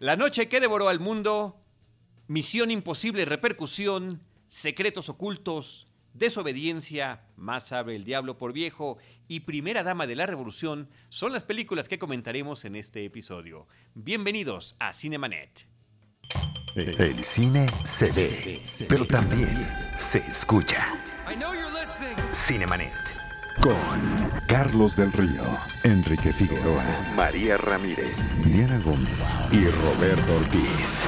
La noche que devoró al mundo, Misión Imposible Repercusión, Secretos Ocultos, Desobediencia, Más sabe el diablo por viejo y Primera Dama de la Revolución son las películas que comentaremos en este episodio. Bienvenidos a Cinemanet. El cine se ve, pero también se escucha. Cinemanet. Con Carlos del Río, Enrique Figueroa, María Ramírez, Diana Gómez y Roberto Ortiz.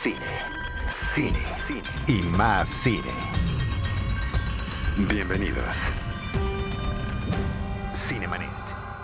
Cine, cine, cine y más cine. Bienvenidos. Cinemanet.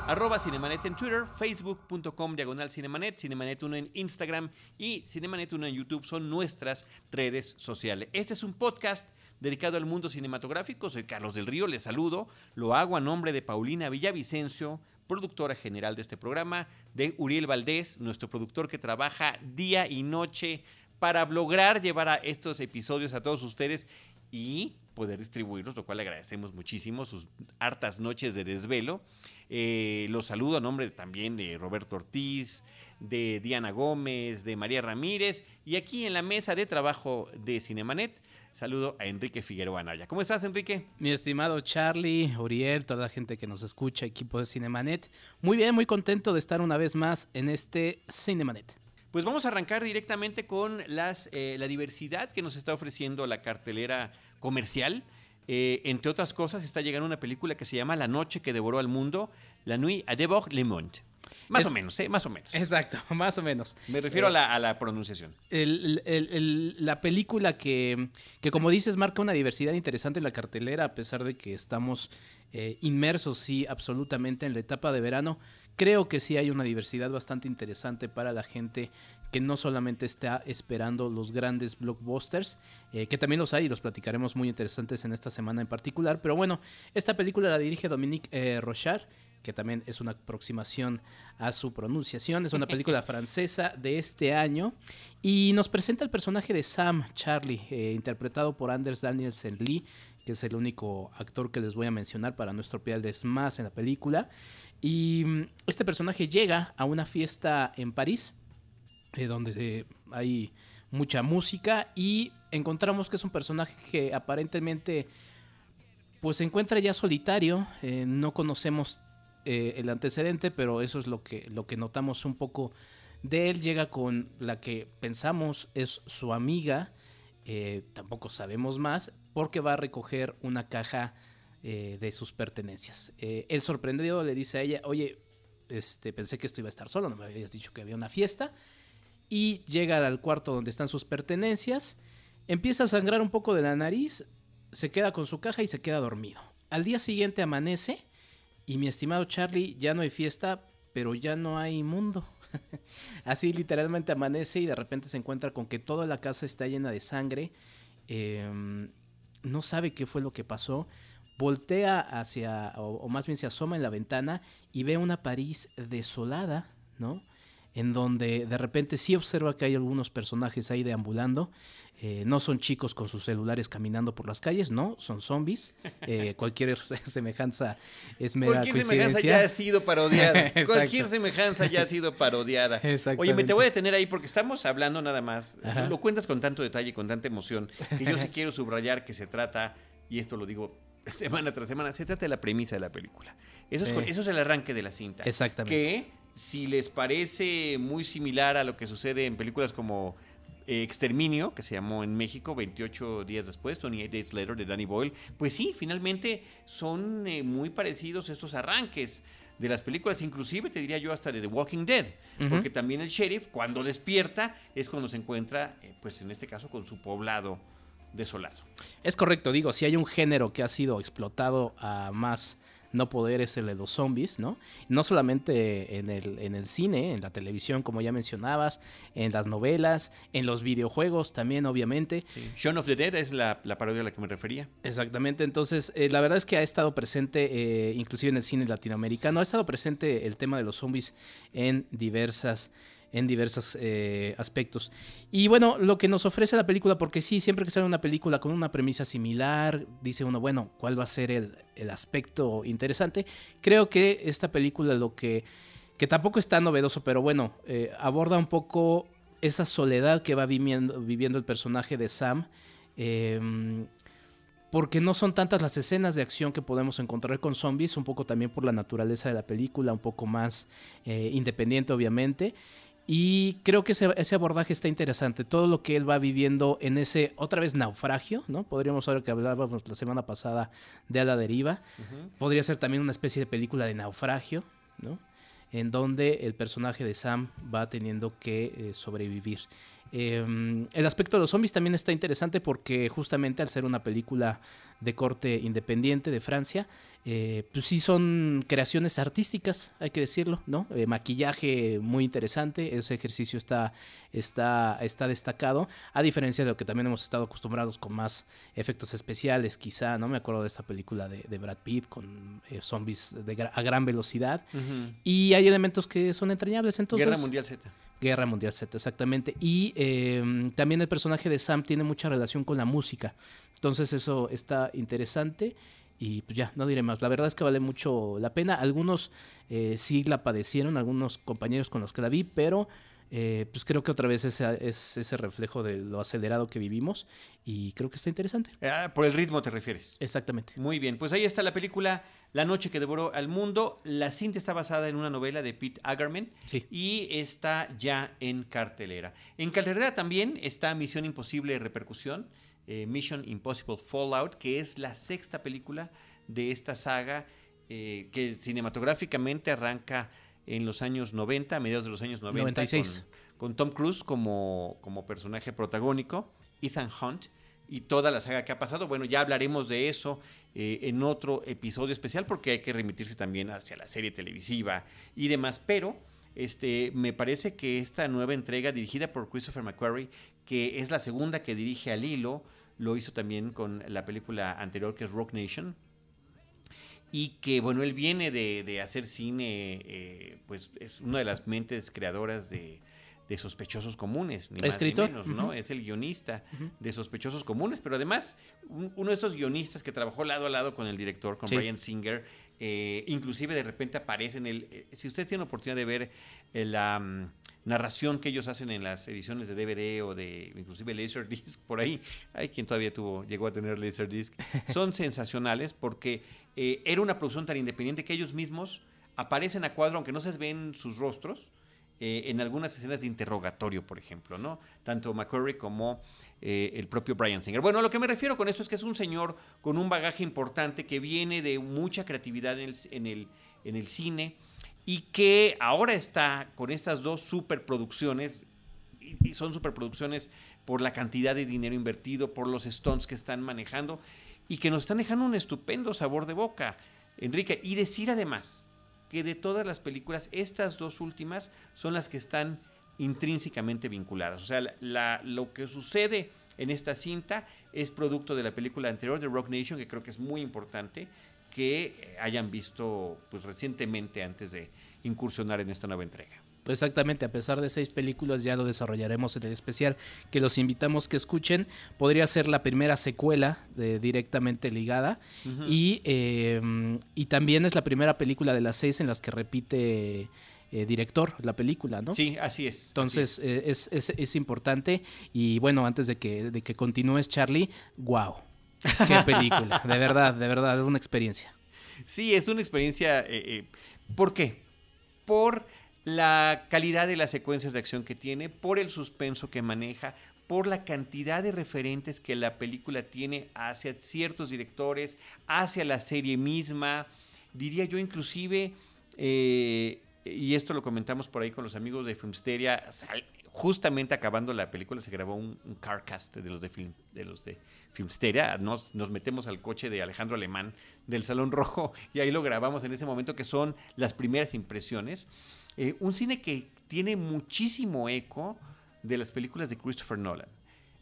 Arroba Cinemanet en Twitter, facebook.com diagonal Cinemanet, Cinemanet 1 en Instagram y Cinemanet 1 en YouTube son nuestras redes sociales. Este es un podcast dedicado al mundo cinematográfico. Soy Carlos del Río, les saludo. Lo hago a nombre de Paulina Villavicencio, productora general de este programa, de Uriel Valdés, nuestro productor que trabaja día y noche para lograr llevar a estos episodios a todos ustedes y poder distribuirlos, lo cual le agradecemos muchísimo, sus hartas noches de desvelo. Eh, los saludo a nombre también de Roberto Ortiz, de Diana Gómez, de María Ramírez y aquí en la mesa de trabajo de Cinemanet saludo a Enrique Figueroa Naya. ¿Cómo estás, Enrique? Mi estimado Charlie, Uriel, toda la gente que nos escucha, equipo de Cinemanet. Muy bien, muy contento de estar una vez más en este Cinemanet. Pues vamos a arrancar directamente con las, eh, la diversidad que nos está ofreciendo la cartelera comercial. Eh, entre otras cosas, está llegando una película que se llama La noche que devoró al mundo, La nuit à dévorer le monde. Más o menos, ¿eh? Más o menos. Exacto, más o menos. Me refiero a, la, a, la, pronunciación. El, el, el, la película que, que, como dices, marca una diversidad interesante en la cartelera, a pesar de que estamos eh, inmersos, sí, absolutamente en la etapa de verano. Creo que sí hay una diversidad bastante interesante para la gente que no solamente está esperando los grandes blockbusters, eh, que también los hay y los platicaremos muy interesantes en esta semana en particular. Pero bueno, esta película la dirige Dominique eh, Rochard que también es una aproximación a su pronunciación. Es una película francesa de este año y nos presenta el personaje de Sam Charlie, eh, interpretado por Anders Danielsen Lee, que es el único actor que les voy a mencionar para no estropearles más en la película. Y mm, este personaje llega a una fiesta en París, eh, donde hay mucha música y encontramos que es un personaje que aparentemente pues se encuentra ya solitario, eh, no conocemos eh, el antecedente, pero eso es lo que, lo que notamos un poco de él. Llega con la que pensamos es su amiga, eh, tampoco sabemos más, porque va a recoger una caja eh, de sus pertenencias. él sorprendido le dice a ella, oye, este, pensé que esto iba a estar solo, no me habías dicho que había una fiesta. Y llega al cuarto donde están sus pertenencias, empieza a sangrar un poco de la nariz, se queda con su caja y se queda dormido. Al día siguiente amanece y mi estimado Charlie, ya no hay fiesta, pero ya no hay mundo. Así literalmente amanece y de repente se encuentra con que toda la casa está llena de sangre. Em, no sabe qué fue lo que pasó. Voltea hacia, o, o, más bien se asoma en la ventana y ve una París desolada, ¿no? En donde de repente sí observa que hay algunos personajes ahí deambulando. Eh, no son chicos con sus celulares caminando por las calles, no, son zombies. Eh, cualquier semejanza es mera Cualquier coincidencia. semejanza ya ha sido parodiada. cualquier semejanza ya ha sido parodiada. Oye, me te voy a detener ahí porque estamos hablando nada más. Ajá. Lo cuentas con tanto detalle, con tanta emoción, que yo sí quiero subrayar que se trata, y esto lo digo semana tras semana, se trata de la premisa de la película. Eso, es, Sí. eso es el arranque de la cinta. Exactamente. Que si les parece muy similar a lo que sucede en películas como eh, Exterminio, que se llamó en México 28 días después, 28 Days Later, de Danny Boyle, pues sí, finalmente son eh, muy parecidos estos arranques de las películas, inclusive te diría yo hasta de The Walking Dead, porque también el sheriff cuando despierta es cuando se encuentra, eh, pues en este caso, con su poblado desolado. Es correcto, digo, si hay un género que ha sido explotado a más no poder es el de los zombies, ¿no? No solamente en el, en el cine, en la televisión, como ya mencionabas, en las novelas, en los videojuegos también, obviamente. Sí. Shaun of the Dead es la, la parodia a la que me refería. Exactamente, entonces eh, la verdad es que ha estado presente, eh, inclusive en el cine latinoamericano, ha estado presente el tema de los zombies en diversas en diversos eh, aspectos. Y bueno, lo que nos ofrece la película, porque sí, siempre que sale una película con una premisa similar, dice uno, bueno, ¿cuál va a ser el, el aspecto interesante? Creo que esta película lo que que tampoco es tan novedoso, pero bueno, eh, aborda un poco esa soledad que va viviendo, viviendo el personaje de Sam. Em, porque no son tantas las escenas de acción que podemos encontrar con zombies, un poco también por la naturaleza de la película, un poco más eh, independiente obviamente. Y creo que ese, abordaje está interesante. Todo lo que él va viviendo en ese, otra vez, naufragio, ¿no? Podríamos saber que hablábamos la semana pasada de A la deriva. Podría ser también una especie de película de naufragio, ¿no? En donde el personaje de Sam va teniendo que eh, sobrevivir. Em, el aspecto de los zombies también está interesante porque justamente al ser una película de corte independiente de Francia, eh, pues sí son creaciones artísticas, hay que decirlo, ¿no? Eh, maquillaje muy interesante, ese ejercicio está, está, está destacado, a diferencia de lo que también hemos estado acostumbrados con más efectos especiales, quizá, ¿no? Me acuerdo de esta película de, Brad Pitt con eh, zombies a gran velocidad, y hay elementos que son entrañables, entonces... Guerra Mundial Z. Guerra Mundial Z, exactamente. Y em, también el personaje de Sam tiene mucha relación con la música. Entonces eso está interesante. Y pues ya, no diré más. La verdad es que vale mucho la pena. Algunos eh, sí la padecieron, algunos compañeros con los que la vi, pero eh, pues creo que otra vez ese, es ese reflejo de lo acelerado que vivimos y creo que está interesante. Ah, por el ritmo te refieres. Exactamente. Muy bien, pues ahí está la película La noche que devoró al mundo. La cinta está basada en una novela de Pete Agerman y está ya en cartelera. En cartelera también está Misión Imposible Repercusión, eh, Mission Impossible Fallout, que es la sexta película de esta saga eh, que cinematográficamente arranca en los años 90, a mediados de los años 90. 96. Con, Tom Cruise como, como personaje protagónico, Ethan Hunt y toda la saga que ha pasado. Bueno, ya hablaremos de eso eh, en otro episodio especial porque hay que remitirse también hacia la serie televisiva y demás. Pero este, me parece que esta nueva entrega dirigida por Christopher McQuarrie, que es la segunda que dirige al hilo, lo hizo también con la película anterior que es Rock Nation, y que bueno, él viene de, hacer cine, eh, pues es una de las mentes creadoras de, Sospechosos Comunes, ni ¿Escritor? menos, ¿no? Es el guionista de Sospechosos Comunes, pero además uno de estos guionistas que trabajó lado a lado con el director, con Brian Singer, eh, inclusive de repente aparece en el... Eh, si ustedes tienen la oportunidad de ver la mm, narración que ellos hacen en las ediciones de DVD o de inclusive Laserdisc, por ahí, hay quien todavía tuvo, llegó a tener Laserdisc, son sensacionales porque eh, era una producción tan independiente que ellos mismos aparecen a cuadro, aunque no se ven sus rostros, eh, en algunas escenas de interrogatorio, por ejemplo, ¿no? Tanto McCurry como eh, el propio Brian Singer. Bueno, a lo que me refiero con esto es que es un señor con un bagaje importante que viene de mucha creatividad en el, en el, cine y que ahora está con estas dos superproducciones, y son superproducciones por la cantidad de dinero invertido, por los stunts que están manejando, y que nos están dejando un estupendo sabor de boca, Enrique. Y decir además que de todas las películas, estas dos últimas son las que están intrínsecamente vinculadas. O sea, lo que sucede en esta cinta es producto de la película anterior de Rock Nation, que creo que es muy importante que hayan visto pues, recientemente antes de incursionar en esta nueva entrega. Exactamente, a pesar de seis películas ya lo desarrollaremos en el especial que los invitamos que escuchen. Podría ser la primera secuela de, directamente ligada y, em, y también es la primera película de las seis en las que repite eh, director la película, ¿no? Sí, así es. Entonces eh, es. es, es, importante y bueno, antes de que, de que continúes Charlie, wow, qué película, de verdad, de verdad, es una experiencia. Sí, es una experiencia, eh, ¿por qué? Por la calidad de las secuencias de acción que tiene, por el suspenso que maneja, por la cantidad de referentes que la película tiene hacia ciertos directores, hacia la serie misma, diría yo inclusive, eh, y esto lo comentamos por ahí con los amigos de Filmsteria, justamente acabando la película se grabó un, carcast de los de, film, de los de Filmsteria, nos, nos metemos al coche de Alejandro Alemán del Salón Rojo y ahí lo grabamos en ese momento que son las primeras impresiones. Eh, un cine que tiene muchísimo eco de las películas de Christopher Nolan.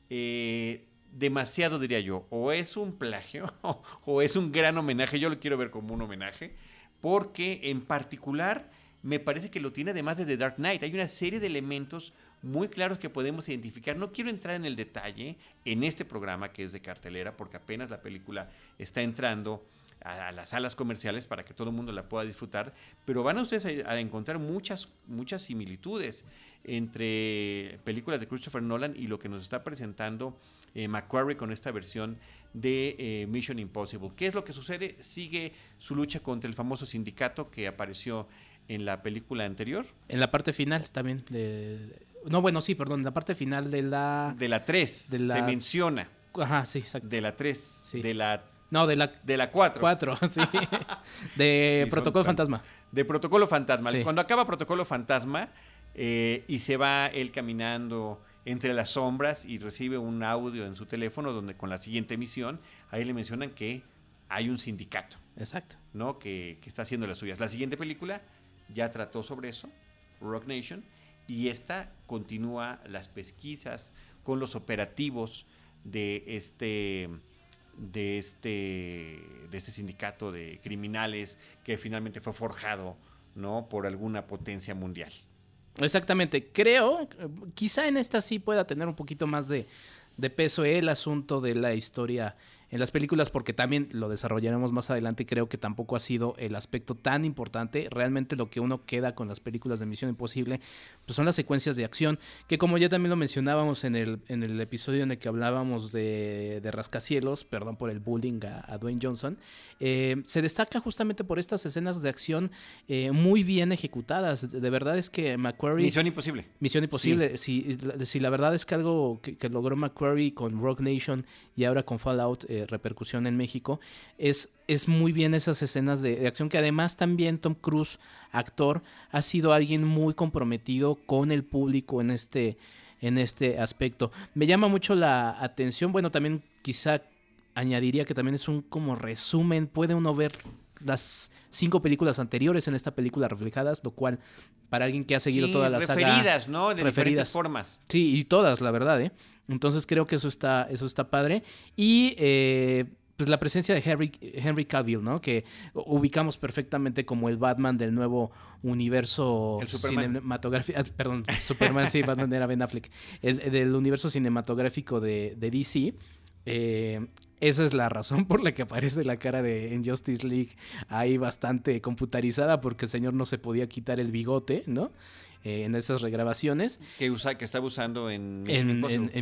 Eh, demasiado diría yo, o es un plagio o, es un gran homenaje, yo lo quiero ver como un homenaje, porque en particular me parece que lo tiene además de The Dark Knight. Hay una serie de elementos muy claros que podemos identificar. No quiero entrar en el detalle en este programa que es de cartelera, porque apenas la película está entrando a, las salas comerciales para que todo el mundo la pueda disfrutar, pero van a ustedes a, encontrar muchas, muchas similitudes entre películas de Christopher Nolan y lo que nos está presentando eh, Macquarie con esta versión de eh, Mission Impossible. ¿Qué es lo que sucede? Sigue su lucha contra el famoso sindicato que apareció en la película anterior. En la parte final también de... No, bueno, sí, perdón, en la parte final de la... De la 3, se menciona. Ajá, sí, exacto. De la 3, de la no, de la... De la 4. 4, sí. De Protocolo Fantasma. De Protocolo Fantasma. Cuando acaba Protocolo Fantasma eh, y se va él caminando entre las sombras y recibe un audio en su teléfono donde con la siguiente misión, ahí le mencionan que hay un sindicato. Exacto. ¿No? Que, que está haciendo las suyas. La siguiente película ya trató sobre eso, Rock Nation, y esta continúa las pesquisas con los operativos de este de este, de este sindicato de criminales que finalmente fue forjado ¿no? por alguna potencia mundial. Exactamente, creo, quizá en esta sí pueda tener un poquito más de, de peso el asunto de la historia en las películas porque también lo desarrollaremos más adelante y creo que tampoco ha sido el aspecto tan importante. Realmente lo que uno queda con las películas de Misión Imposible pues son las secuencias de acción que como ya también lo mencionábamos en el, en el episodio en el que hablábamos de, de rascacielos, perdón por el bullying a, Dwayne Johnson, eh, se destaca justamente por estas escenas de acción eh, muy bien ejecutadas. De verdad es que McQuarrie... Misión Imposible. Misión Imposible. Si, si, la verdad es que algo que, logró McQuarrie con Rock Nation y ahora con Fallout... Eh, repercusión en México, es, es muy bien esas escenas de, acción que además también Tom Cruise, actor, ha sido alguien muy comprometido con el público en este, en este aspecto. Me llama mucho la atención, bueno, también quizá añadiría que también es un como resumen, puede uno ver las cinco películas anteriores en esta película reflejadas, lo cual para alguien que ha seguido todas las referidas, ¿no? De diferentes formas. Sí, y todas, la verdad, ¿eh? Entonces creo que eso está, eso está padre. Y eh, pues la presencia de Henry, Henry Cavill, ¿no? Que ubicamos perfectamente como el Batman del nuevo universo cinematográfico. Ah, perdón, Superman, sí, Batman era Ben Affleck. El, del universo cinematográfico de, de DC. Eh, esa es la razón por la que aparece la cara de Injustice League ahí bastante computarizada porque el señor no se podía quitar el bigote, ¿no? Eh, en esas regrabaciones. Que, usa, que estaba usando en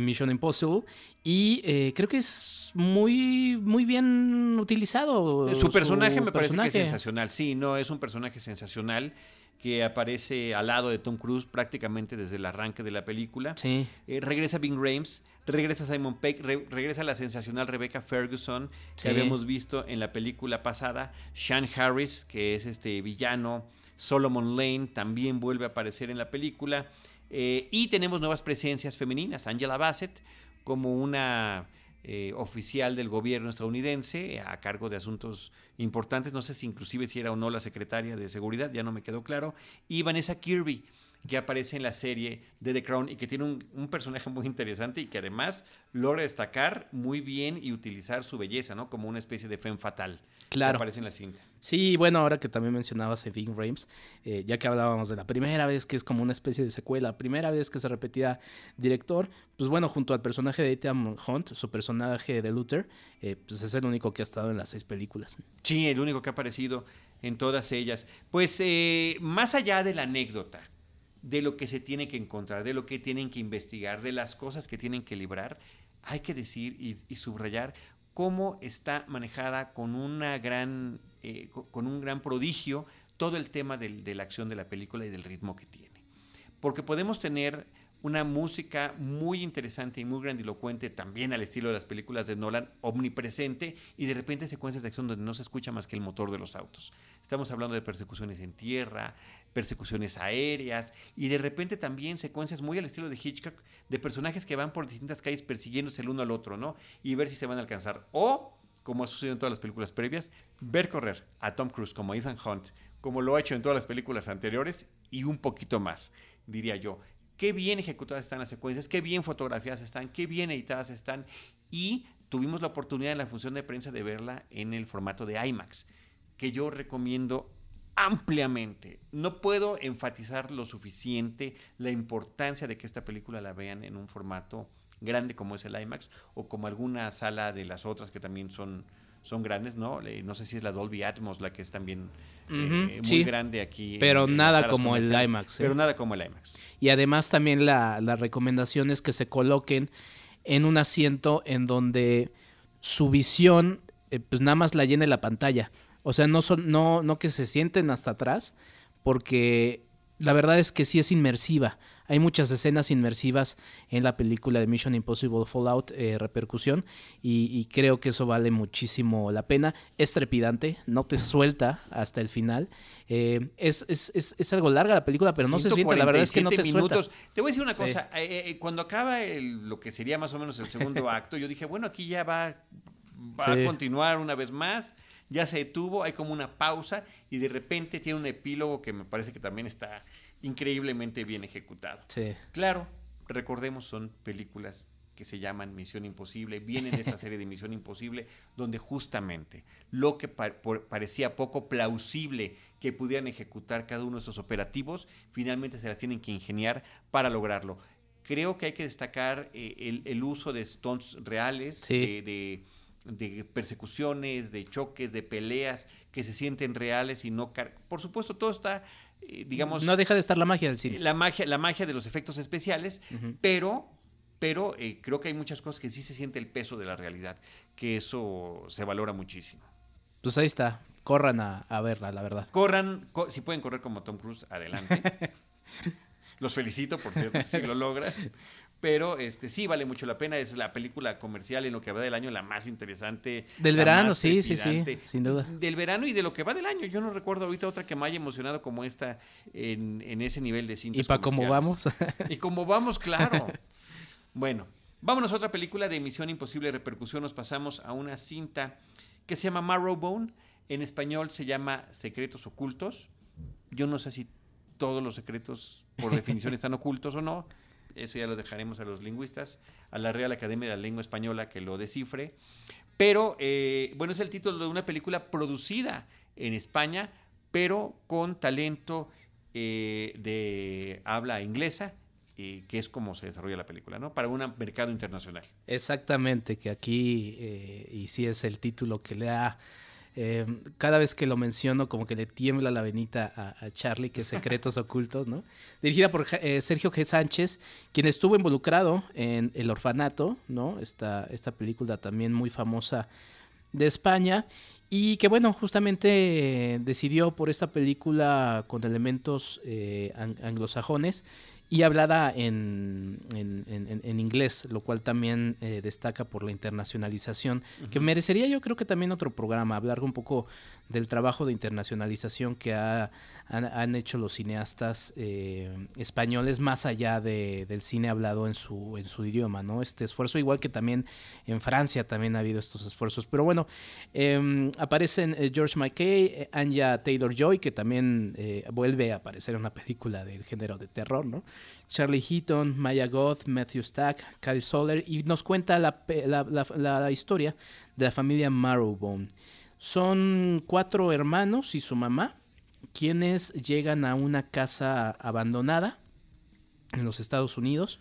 Mission Impossible. Y eh, creo que es muy, muy bien utilizado. Su personaje me parece que es sensacional. Sí, no, es un personaje sensacional que aparece al lado de Tom Cruise prácticamente desde el arranque de la película. Sí. Eh, regresa Bing Rames, regresa Simon Peck, regresa la sensacional Rebecca Ferguson que habíamos visto en la película pasada, Sean Harris, que es este villano Solomon Lane también vuelve a aparecer en la película. Eh, y tenemos nuevas presencias femeninas. Angela Bassett como una eh, oficial del gobierno estadounidense a cargo de asuntos importantes. No sé si inclusive si era o no la secretaria de seguridad, ya no me quedó claro. Y Vanessa Kirby que aparece en la serie de The Crown y que tiene un, personaje muy interesante y que además logra destacar muy bien y utilizar su belleza, ¿no? Como una especie de femme fatal. Claro. aparece en la cinta. Sí, bueno, ahora que también mencionabas a Ving Rames, eh, ya que hablábamos de la primera vez que es como una especie de secuela, primera vez que se repetía director, pues bueno, junto al personaje de Ethan Hunt, su personaje de Luther, eh, pues es el único que ha estado en las seis películas. Sí, el único que ha aparecido en todas ellas. Pues eh, más allá de la anécdota, de lo que se tiene que encontrar, de lo que tienen que investigar, de las cosas que tienen que librar, hay que decir y, subrayar cómo está manejada con, una gran, eh, con un gran prodigio todo el tema de la acción de la película y del ritmo que tiene. Porque podemos tener una música muy interesante y muy grandilocuente, también al estilo de las películas de Nolan, omnipresente, y de repente secuencias de acción donde no se escucha más que el motor de los autos. Estamos hablando de persecuciones en tierra, persecuciones aéreas, y de repente también secuencias muy al estilo de Hitchcock, de personajes que van por distintas calles persiguiéndose el uno al otro, ¿no? Y ver si se van a alcanzar. O, como ha sucedido en todas las películas previas, ver correr a Tom Cruise como Ethan Hunt, como lo ha hecho en todas las películas anteriores, y un poquito más, diría yo qué bien ejecutadas están las secuencias, qué bien fotografiadas están, qué bien editadas están. Y tuvimos la oportunidad en la función de prensa de verla en el formato de IMAX, que yo recomiendo ampliamente. No puedo enfatizar lo suficiente la importancia de que esta película la vean en un formato grande como es el IMAX o como alguna sala de las otras que también son son grandes, ¿no? no sé si es la Dolby Atmos la que es también eh, muy grande aquí. Pero nada como el IMAX. Pero nada como el IMAX. Y además también la, la recomendación es que se coloquen en un asiento en donde su visión eh, pues nada más la llene la pantalla. O sea, no, son, no, no que se sienten hasta atrás, porque la verdad es que sí es inmersiva. Hay muchas escenas inmersivas en la película de Mission Impossible Fallout eh, Repercusión y, creo que eso vale muchísimo la pena. Es trepidante, no te suelta hasta el final. Eh, es, es, es, es, algo larga la película, pero no se siente. La verdad es que no te minutos. suelta. Te voy a decir una cosa. Eh, cuando acaba lo que sería más o menos el segundo acto, yo dije, bueno, aquí ya va, va a continuar una vez más ya se detuvo, hay como una pausa y de repente tiene un epílogo que me parece que también está increíblemente bien ejecutado. Sí. Claro, recordemos, son películas que se llaman Misión Imposible, vienen de esta serie de Misión Imposible, donde justamente lo que parecía poco plausible que pudieran ejecutar cada uno de esos operativos, finalmente se las tienen que ingeniar para lograrlo. Creo que hay que destacar eh, el, uso de stunts reales, de, de, persecuciones, de choques, de peleas que se sienten reales y no... Por supuesto, todo está eh, digamos... No deja de estar la magia del cine. La magia, la magia de los efectos especiales, pero, pero eh, creo que hay muchas cosas que sí se siente el peso de la realidad, que eso se valora muchísimo. Pues ahí está, corran a, verla, la verdad. Corran, si pueden correr como Tom Cruise, adelante. Los felicito, por cierto, si lo logran. Pero este sí vale mucho la pena. Es la película comercial en lo que va del año la más interesante. Del verano, sí, sí, sí, sin duda. Del verano y de lo que va del año. Yo no recuerdo ahorita otra que me haya emocionado como esta en, ese nivel de cine. ¿Y para cómo vamos? y como vamos, claro. bueno, vámonos a otra película de Misión Imposible Repercusión. Nos pasamos a una cinta que se llama Marrowbone. En español se llama Secretos Ocultos. Yo no sé si todos los secretos por definición están ocultos o no eso ya lo dejaremos a los lingüistas, a la Real Academia de la Lengua Española que lo descifre. Pero, eh, bueno, es el título de una película producida en España, pero con talento eh, de habla inglesa, que es como se desarrolla la película, ¿no? Para un mercado internacional. Exactamente, que aquí, eh, y sí es el título que le da eh, cada vez que lo menciono, como que le tiembla la venita a, Charlie, que es Secretos Ocultos, ¿no? Dirigida por eh, Sergio G. Sánchez, quien estuvo involucrado en El Orfanato, ¿no? Esta, esta película también muy famosa de España. Y que bueno, justamente decidió por esta película con elementos eh, anglosajones y hablada en, en, inglés, lo cual también eh, destaca por la internacionalización, que merecería yo creo que también otro programa, hablar un poco del trabajo de internacionalización que ha, han, hecho los cineastas eh, españoles más allá de, del cine hablado en su, en su idioma, ¿no? Este esfuerzo, igual que también en Francia también ha habido estos esfuerzos. Pero bueno, em, aparecen eh, George McKay, Anya Taylor-Joy, que también vuelve a aparecer en una película del género de terror, ¿no? Charlie Heaton, Maya Goth, Matthew Stack, Kyle Soller, y nos cuenta la, historia de la familia Marrowbone. Son cuatro hermanos y su mamá, quienes llegan a una casa abandonada en los Estados Unidos.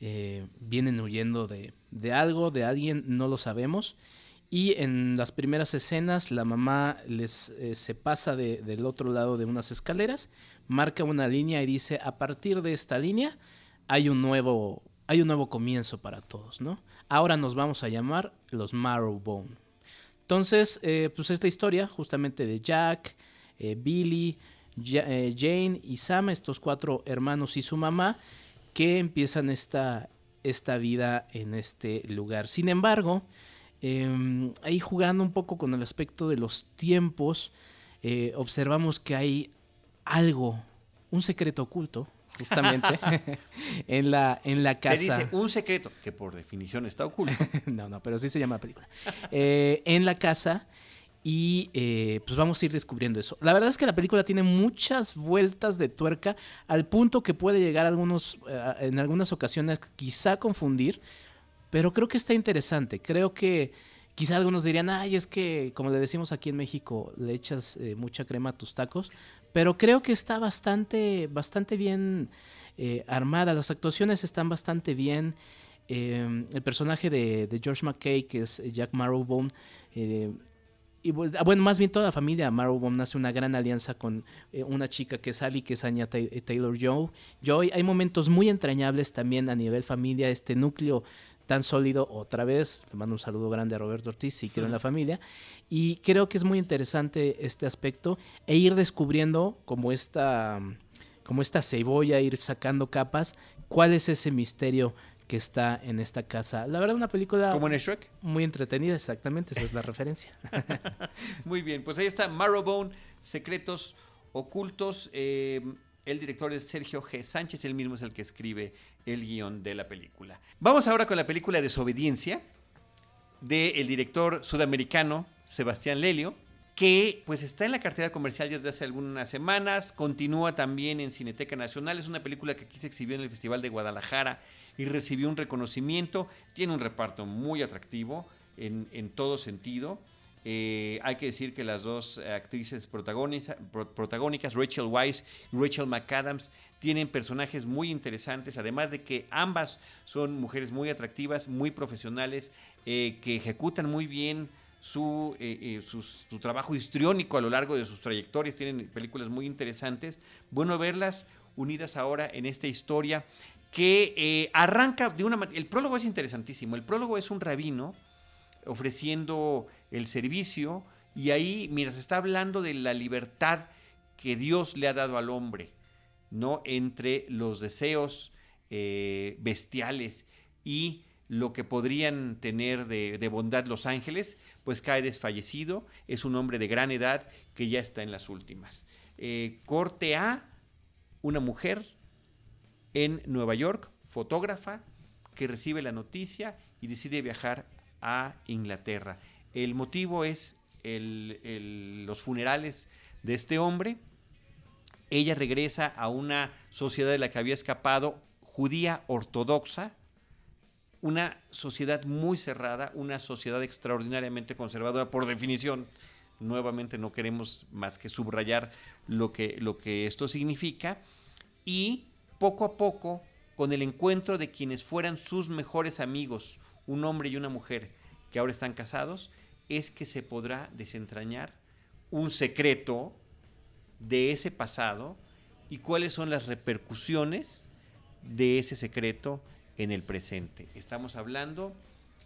Eh, vienen huyendo de, de, algo, de alguien, no lo sabemos. Y en las primeras escenas la mamá les eh, se pasa del otro lado de unas escaleras, marca una línea y dice, a partir de esta línea hay un nuevo, hay un nuevo comienzo para todos, ¿no? Ahora nos vamos a llamar los Marrowbone. Entonces, eh, pues esta historia justamente de Jack, eh, Billy, Jane y Sam, estos cuatro hermanos y su mamá, que empiezan esta, esta vida en este lugar. Sin embargo, Em, ahí jugando un poco con el aspecto de los tiempos, eh, observamos que hay algo, un secreto oculto, justamente, en, la, en la casa. Se dice un secreto, que por definición está oculto. no, no, pero sí se llama la película. Eh, en la casa y eh, pues vamos a ir descubriendo eso. La verdad es que la película tiene muchas vueltas de tuerca al punto que puede llegar algunos, en algunas ocasiones quizá confundir, pero creo que está interesante. Creo que quizá algunos dirían, ay, es que, como le decimos aquí en México, le echas eh, mucha crema a tus tacos. Pero creo que está bastante, bastante bien eh, armada. Las actuaciones están bastante bien. Em, el personaje de, George McKay, que es Jack Marrowbone, eh, y pues, ah, bueno, más bien toda la familia Marrowbone hace una gran alianza con una chica que es Ali, que es Anya Taylor Joy. Joy. Hay momentos muy entrañables también a nivel familia, este núcleo tan sólido otra vez. Te mando un saludo grande a Roberto Ortiz, si quiero en la familia. Y creo que es muy interesante este aspecto e ir descubriendo como esta, como esta cebolla, ir sacando capas, cuál es ese misterio que está en esta casa. La verdad, una película... ¿Como en Shrek? Muy entretenida, exactamente, esa es la referencia. muy bien, pues ahí está Marrowbone, Secretos Ocultos. Eh, el director es Sergio G. Sánchez, él mismo es el que escribe el guion de la película. Vamos ahora con la película Desobediencia, del director sudamericano Sebastián Lelio, que pues está en la cartera comercial desde hace algunas semanas, continúa también en Cineteca Nacional, es una película que aquí se exhibió en el Festival de Guadalajara y recibió un reconocimiento, tiene un reparto muy atractivo en, en todo sentido. Eh, hay que decir que las dos actrices protagónicas, Rachel Weisz y Rachel McAdams, tienen personajes muy interesantes, además de que ambas son mujeres muy atractivas, muy profesionales, eh, que ejecutan muy bien su, eh, su, trabajo histriónico a lo largo de sus trayectorias, tienen películas muy interesantes. Bueno verlas unidas ahora en esta historia que arranca de una... El prólogo es interesantísimo, el prólogo es un rabino ofreciendo el servicio y ahí, mira, se está hablando de la libertad que Dios le ha dado al hombre, ¿no? Entre los deseos eh, bestiales y lo que podrían tener de, bondad los ángeles, pues cae desfallecido, es un hombre de gran edad que ya está en las últimas. Eh, corte A, una mujer en Nueva York, fotógrafa, que recibe la noticia y decide viajar a Inglaterra. El motivo es los funerales de este hombre. Ella regresa a una sociedad de la que había escapado, judía ortodoxa, una sociedad muy cerrada, una sociedad extraordinariamente conservadora por definición. Nuevamente no queremos más que subrayar lo que, esto significa. Y poco a poco, con el encuentro de quienes fueran sus mejores amigos, un hombre y una mujer que ahora están casados, es que se podrá desentrañar un secreto de ese pasado y cuáles son las repercusiones de ese secreto en el presente. Estamos hablando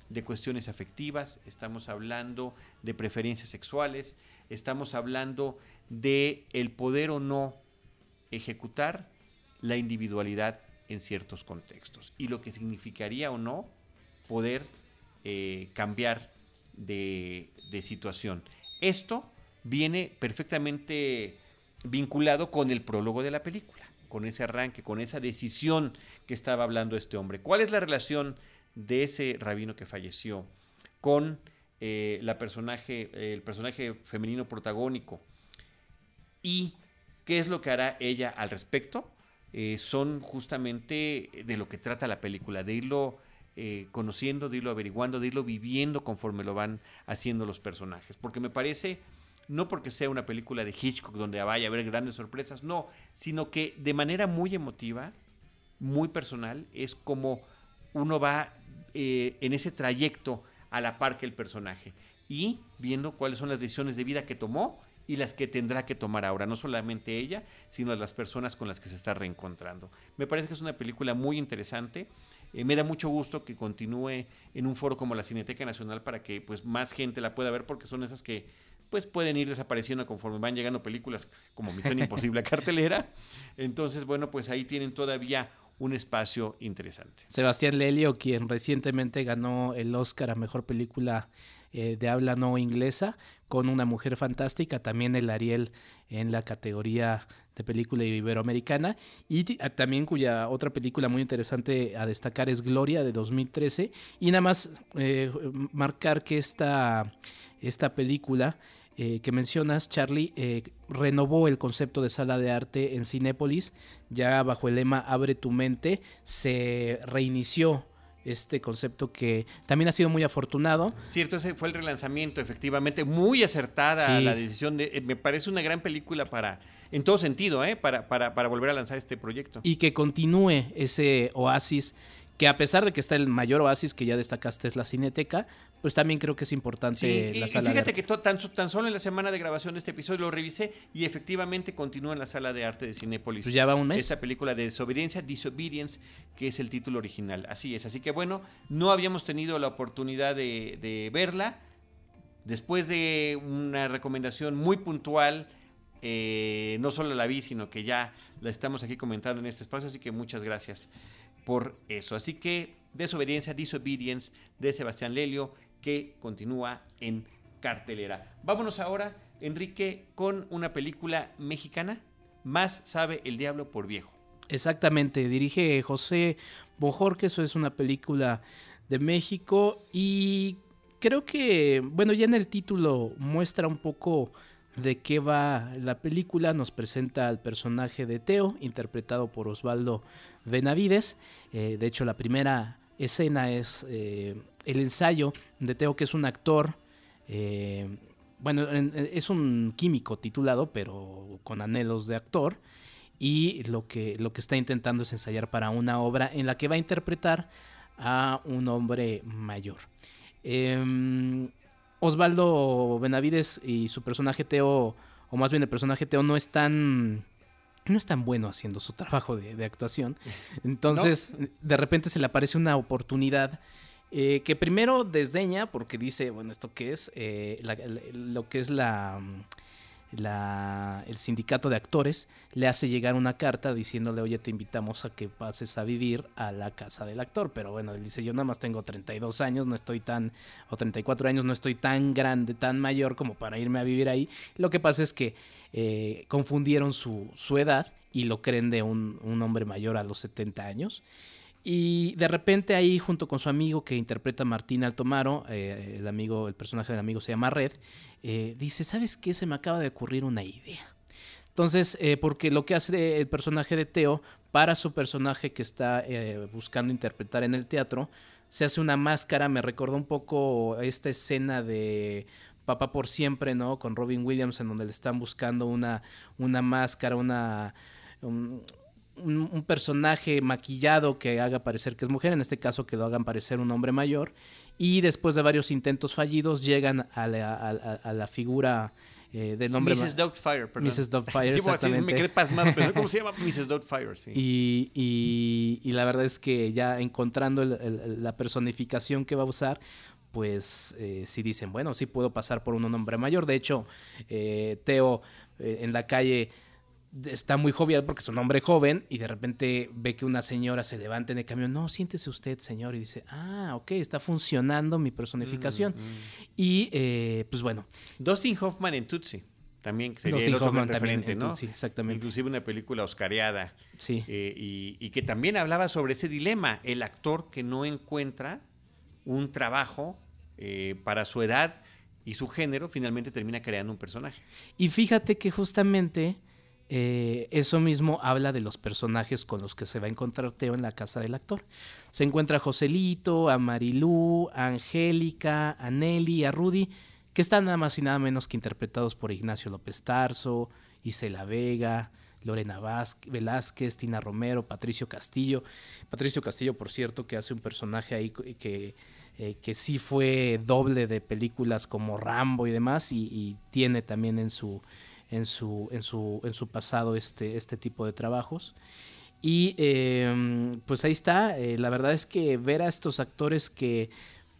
de cuestiones afectivas, estamos hablando de preferencias sexuales, estamos hablando de el poder o no ejecutar la individualidad en ciertos contextos y lo que significaría o no poder eh, cambiar de, situación. Esto viene perfectamente vinculado con el prólogo de la película, con ese arranque, con esa decisión que estaba hablando este hombre. ¿Cuál es la relación de ese rabino que falleció con eh, la personaje, el personaje femenino protagónico? ¿Y qué es lo que hará ella al respecto? Eh, son justamente de lo que trata la película, de irlo eh, conociendo, de irlo averiguando, de irlo viviendo conforme lo van haciendo los personajes. Porque me parece, no porque sea una película de Hitchcock donde vaya a haber grandes sorpresas, no, sino que de manera muy emotiva, muy personal, es como uno va eh, en ese trayecto a la par que el personaje y viendo cuáles son las decisiones de vida que tomó y las que tendrá que tomar ahora, no solamente ella, sino las personas con las que se está reencontrando. Me parece que es una película muy interesante. Eh, me da mucho gusto que continúe en un foro como la Cineteca Nacional para que pues más gente la pueda ver porque son esas que pues pueden ir desapareciendo conforme van llegando películas como Misión Imposible a cartelera. Entonces, bueno, pues ahí tienen todavía un espacio interesante. Sebastián Lelio, quien recientemente ganó el Oscar a Mejor Película eh, de habla no inglesa, con Una Mujer Fantástica, también el Ariel en la categoría de película iberoamericana y también cuya otra película muy interesante a destacar es Gloria de 2013 y nada más eh, marcar que esta, esta película eh, que mencionas, Charlie, eh, renovó el concepto de sala de arte en Cinépolis, ya bajo el lema Abre tu mente, se reinició este concepto que también ha sido muy afortunado. Cierto, ese fue el relanzamiento, efectivamente, muy acertada la decisión de, me parece una gran película para en todo sentido, ¿eh? para, para, para volver a lanzar este proyecto. Y que continúe ese oasis que a pesar de que está el mayor oasis que ya destacaste es la Cineteca, pues también creo que es importante la sala. Y fíjate que tan, tan, solo en la semana de grabación de este episodio lo revisé y efectivamente continúa en la sala de arte de Cinépolis. Pues ya va un mes. Esta película de desobediencia, Disobedience, que es el título original. Así es. Así que bueno, no habíamos tenido la oportunidad de, de verla. Después de una recomendación muy puntual eh, no solo la vi, sino que ya la estamos aquí comentando en este espacio, así que muchas gracias por eso. Así que Desobediencia, Disobedience de Sebastián Lelio, que continúa en cartelera. Vámonos ahora, Enrique, con una película mexicana, Más sabe el diablo por viejo. Exactamente, dirige José que eso es una película de México y creo que, bueno, ya en el título muestra un poco de qué va la película. Nos presenta al personaje de Teo, interpretado por Osvaldo Benavides. Eh, de hecho, la primera escena es eh, el ensayo de Teo, que es un actor. Eh, bueno, es un químico titulado, pero con anhelos de actor. Y lo que, lo que está intentando es ensayar para una obra en la que va a interpretar a un hombre mayor. Em, Osvaldo Benavides y su personaje Teo, o más bien el personaje Teo, no es tan no es tan bueno haciendo su trabajo de, actuación. Entonces, de repente se le aparece una oportunidad eh, que primero desdeña porque dice, bueno, ¿esto qué es? Eh, lo que es la el sindicato de actores le hace llegar una carta diciéndole, oye, te invitamos a que pases a vivir a la casa del actor. Pero bueno, él dice, yo nada más tengo 32 años, no estoy tan, o 34 años, no estoy tan grande, tan mayor como para irme a vivir ahí. Lo que pasa es que eh, confundieron su, su, edad y lo creen de un, un hombre mayor a los 70 años. Y de repente ahí, junto con su amigo que interpreta Martín Altomaro, eh, el amigo, el personaje del amigo se llama Red, eh, dice, ¿sabes qué? Se me acaba de ocurrir una idea. Entonces, eh, porque lo que hace el personaje de Teo para su personaje que está buscando interpretar en el teatro, se hace una máscara, me recordó un poco esta escena de Papá por siempre, ¿no? Con Robin Williams, en donde le están buscando una, una máscara, una un, personaje maquillado que haga parecer que es mujer, en este caso que lo hagan parecer un hombre mayor, y después de varios intentos fallidos llegan a la, figura eh, del nombre... Mrs. Doubtfire, perdón. Mrs. Doubtfire, exactamente. me quedé pasmado, pero ¿cómo se llama? Mrs. Doubtfire, sí. Y, y, la verdad es que ya encontrando la personificación que va a usar, pues eh, si dicen, bueno, sí puedo pasar por un hombre mayor. De hecho, eh, Teo eh, en la calle está muy jovial porque es un hombre joven y de repente ve que una señora se levanta en el camión. No, siéntese usted, señor. Y dice, ah, ok, está funcionando mi personificación. Mm, mm. Y eh, pues bueno. Dustin Hoffman en Tutsi. También sería el otro Hoffman referente, ¿no? Sí, exactamente. Inclusive una película oscareada. Sí. Eh, y, que también hablaba sobre ese dilema. El actor que no encuentra un trabajo eh, para su edad y su género, finalmente termina creando un personaje. Y fíjate que justamente eh, eso mismo habla de los personajes con los que se va a encontrar Teo en la casa del actor. Se encuentra a Joselito, a Marilú, a Angélica, a Nelly, a Rudy, que están nada más y nada menos que interpretados por Ignacio López Tarso, Isela Vega, Lorena Velázquez, Tina Romero, Patricio Castillo. Patricio Castillo, por cierto, que hace un personaje ahí que, eh, que sí fue doble de películas como Rambo y demás, y tiene también en su en su, en su, en su pasado este, este tipo de trabajos. Y em, pues ahí está, eh, la verdad es que ver a estos actores que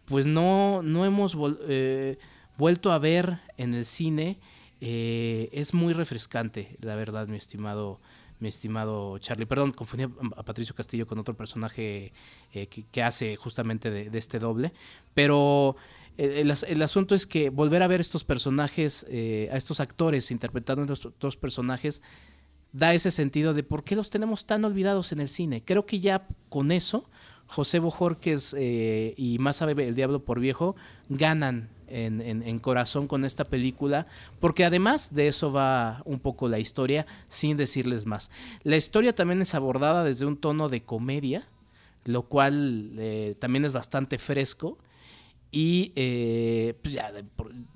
pues no, no hemos eh, vuelto a ver en el cine eh, es muy refrescante, la verdad, mi estimado, mi estimado Charlie. Perdón, confundí a Patricio Castillo con otro personaje que, hace justamente de, de este doble, pero el, asunto es que volver a ver estos personajes, eh, a estos actores interpretando a estos personajes, da ese sentido de por qué los tenemos tan olvidados en el cine. Creo que ya con eso, José Bojorques eh, y Más sabe el diablo por viejo ganan en, en, corazón con esta película, porque además de eso va un poco la historia, sin decirles más. La historia también es abordada desde un tono de comedia, lo cual eh, también es bastante fresco Y eh, pues ya,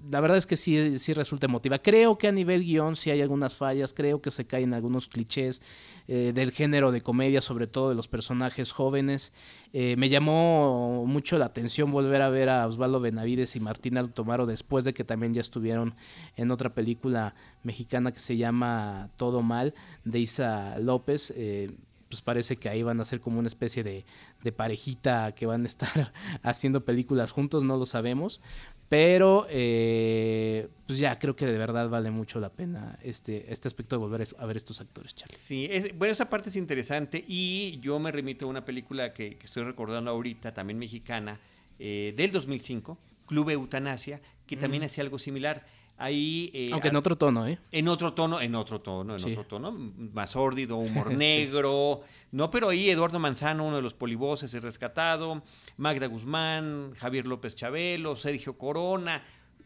la verdad es que sí, sí resulta emotiva. Creo que a nivel guion sí hay algunas fallas, creo que se caen algunos clichés eh, del género de comedia, sobre todo de los personajes jóvenes. Eh, me llamó mucho la atención volver a ver a Osvaldo Benavides y Martín Altomaro después de que también ya estuvieron en otra película mexicana que se llama Todo Mal, de Isa López pues parece que ahí van a ser como una especie de, parejita que van a estar haciendo películas juntos, no lo sabemos. Pero eh, pues ya creo que de verdad vale mucho la pena este, este aspecto de volver a ver estos actores, Charlie. Sí, bueno, esa parte es interesante y yo me remito a una película que, estoy recordando ahorita, también mexicana, eh, del 2005, Club Eutanasia, que también mm. hacía algo similar. Ahí, eh, Aunque en otro tono, ¿eh? En otro tono, en otro tono, en otro tono, más sórdido, humor negro, ¿no? Pero ahí Eduardo Manzano, uno de los polivoces, es rescatado, Magda Guzmán, Javier López Chabelo, Sergio Corona,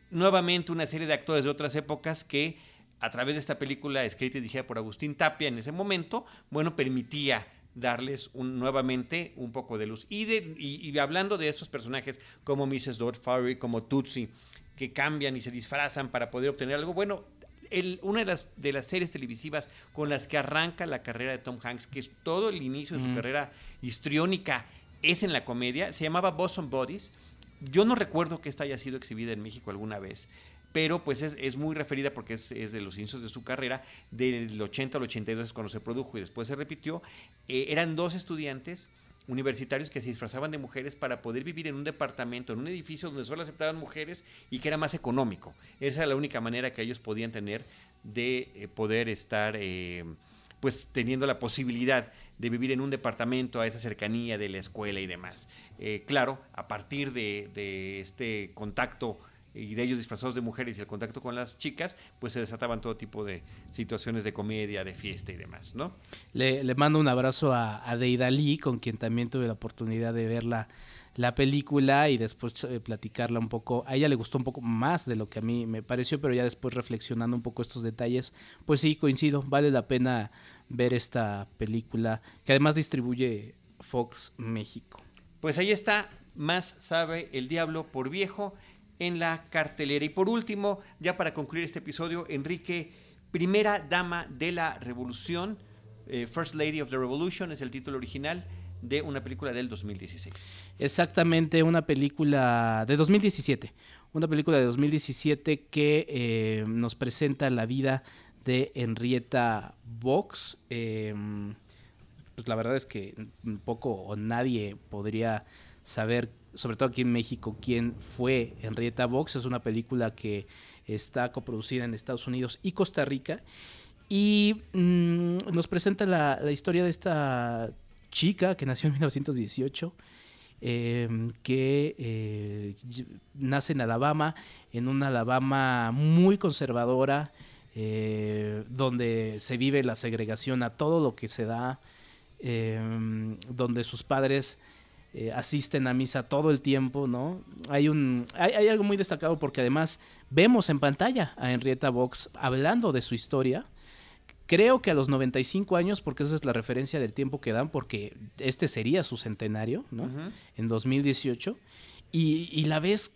nuevamente una serie de actores de otras épocas que a través de esta película escrita y dirigida por Agustín Tapia en ese momento, bueno, permitía darles un, nuevamente un poco de luz. Y, de, y, hablando de estos personajes como Mrs. Dodd como Tutsi, que cambian y se disfrazan para poder obtener algo. Bueno, el, una de las, de las series televisivas con las que arranca la carrera de Tom Hanks, que es todo el inicio de su carrera histriónica, es en la comedia, se llamaba Boston Bodies. Yo no recuerdo que esta haya sido exhibida en México alguna vez, pero pues es, muy referida porque es, de los inicios de su carrera, del 80 al 82 es cuando se produjo y después se repitió. Eh, eran dos estudiantes universitarios que se disfrazaban de mujeres para poder vivir en un departamento, en un edificio donde solo aceptaban mujeres y que era más económico. Esa era la única manera que ellos podían tener de eh, poder estar, eh, pues, teniendo la posibilidad de vivir en un departamento a esa cercanía de la escuela y demás. Eh, claro, a partir de este contacto y de ellos disfrazados de mujeres y el contacto con las chicas, pues se desataban todo tipo de situaciones de comedia, de fiesta y demás, ¿no? Le, mando un abrazo a, a Deidali, con quien también tuve la oportunidad de ver la, película y después eh, platicarla un poco. A ella le gustó un poco más de lo que a mí me pareció, pero ya después reflexionando un poco estos detalles, pues sí, coincido, vale la pena ver esta película que además distribuye Fox México. Pues ahí está, más sabe el diablo por viejo en la cartelera. Y por último, ya para concluir este episodio, Enrique, primera dama de la revolución, eh, First Lady of the Revolution es el título original de una película del 2016. Exactamente, una película de 2017. Una película de 2017 que eh, nos presenta la vida de Henrietta Vox. Em, pues la verdad es que poco o nadie podría saber sobre todo aquí en México, quién fue Henrietta Box. Es una película que está coproducida en Estados Unidos y Costa Rica. Y mm, nos presenta la, historia de esta chica que nació en 1918, em, que eh, nace en Alabama, en una Alabama muy conservadora, eh, donde se vive la segregación a todo lo que se da, em, donde sus padres eh, asisten a misa todo el tiempo, ¿no? Hay, un, hay, algo muy destacado porque además vemos en pantalla a Henrietta Vox hablando de su historia. Creo que a los 95 años, porque esa es la referencia del tiempo que dan, porque este sería su centenario, ¿no? En 2018. Y, y la ves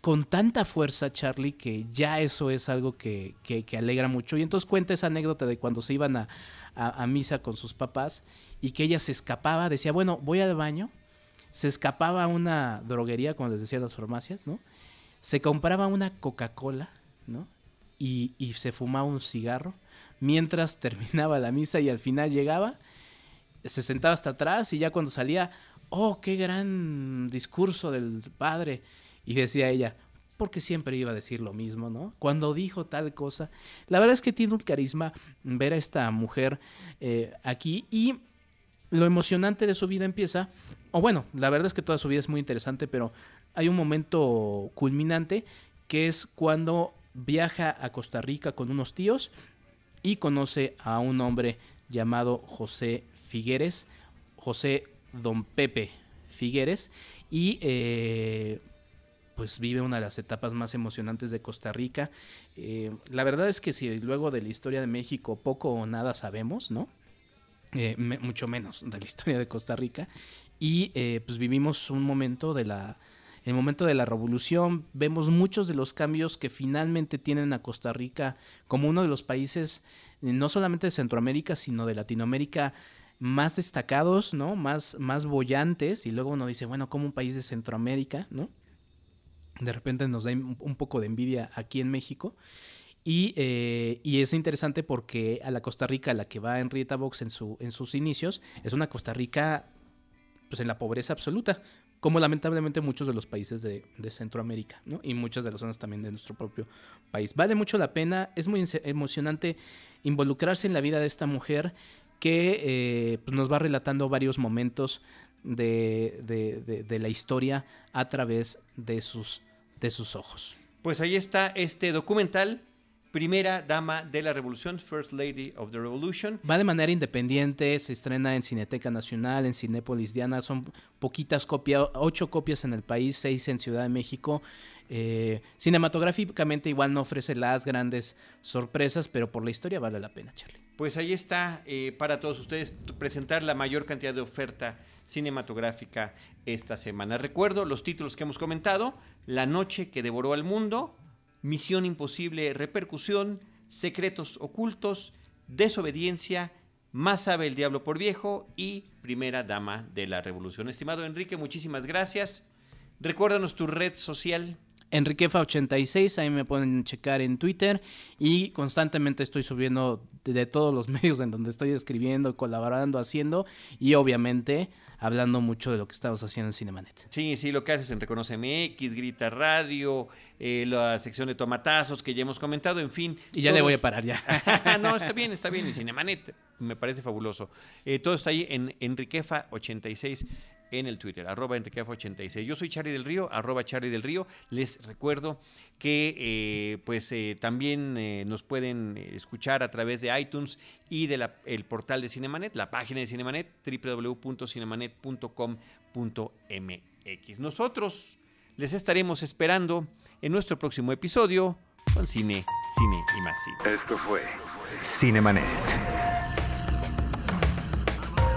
con tanta fuerza, Charlie, que ya eso es algo que, que, alegra mucho. Y entonces cuenta esa anécdota de cuando se iban a, a, misa con sus papás y que ella se escapaba, decía, bueno, voy al baño, se escapaba a una droguería, como les decía las farmacias, ¿no? Se compraba una Coca-Cola, ¿no? Y, se fumaba un cigarro mientras terminaba la misa y al final llegaba, se sentaba hasta atrás y ya cuando salía, oh, qué gran discurso del padre. Y decía ella, porque siempre iba a decir lo mismo, ¿no? Cuando dijo tal cosa. La verdad es que tiene un carisma ver a esta mujer eh, aquí y lo emocionante de su vida empieza, o bueno, la verdad es que toda su vida es muy interesante, pero hay un momento culminante que es cuando viaja a Costa Rica con unos tíos y conoce a un hombre llamado José Figueres, José Don Pepe Figueres, y eh, pues vive una de las etapas más emocionantes de Costa Rica. Eh, la verdad es que si luego de la historia de México poco o nada sabemos, ¿no? Eh, mucho menos de la historia de Costa Rica. Y eh, pues vivimos un momento de la el momento de la revolución, vemos muchos de los cambios que finalmente tienen a Costa Rica como uno de los países, eh, no solamente de Centroamérica, sino de Latinoamérica más destacados, ¿no? Más, más bollantes, y luego uno dice, bueno, como un país de Centroamérica, ¿no? De repente nos da un poco de envidia aquí en México. Y, eh, y, es interesante porque a la Costa Rica, la que va Henrietta Box en, su, en sus inicios, es una Costa Rica pues en la pobreza absoluta, como lamentablemente muchos de los países de, Centroamérica, ¿no? Y muchas de las zonas también de nuestro propio país. Vale mucho la pena, es muy emocionante involucrarse en la vida de esta mujer que eh, pues nos va relatando varios momentos de, de, la historia a través de sus, de sus ojos. Pues ahí está este documental primera dama de la revolución, First Lady of the Revolution. Va de manera independiente, se estrena en Cineteca Nacional, en Cinépolis Diana, son poquitas copias, ocho copias en el país, seis en Ciudad de México. Eh, cinematográficamente igual no ofrece las grandes sorpresas, pero por la historia vale la pena, Charlie. Pues ahí está eh, para todos ustedes presentar la mayor cantidad de oferta cinematográfica esta semana. Recuerdo los títulos que hemos comentado, La noche que devoró al mundo, Misión Imposible, Repercusión, Secretos Ocultos, Desobediencia, Más sabe el diablo por viejo y Primera Dama de la Revolución. Estimado Enrique, muchísimas gracias. Recuérdanos tu red social. Enriquefa86, ahí me pueden checar en Twitter y constantemente estoy subiendo de, todos los medios en donde estoy escribiendo, colaborando, haciendo y obviamente hablando mucho de lo que estamos haciendo en Cinemanet. Sí, sí, lo que haces en Reconoce MX, Grita Radio, eh, la sección de tomatazos que ya hemos comentado, en fin. Y ya le voy a parar ya. no, está bien, está bien. Y Cinemanet me parece fabuloso. Eh, todo está ahí en Enriquefa86 en el Twitter, arroba Enriquefa86. Yo soy Charlie del Río, arroba Charlie del Río. Les recuerdo que eh, pues también nos pueden escuchar a través de iTunes y del el portal de Cinemanet, la página de Cinemanet, www.cinemanet.com.mx. Nosotros les estaremos esperando en nuestro próximo episodio con Cine, Cine y más Cine. Esto fue Cinemanet.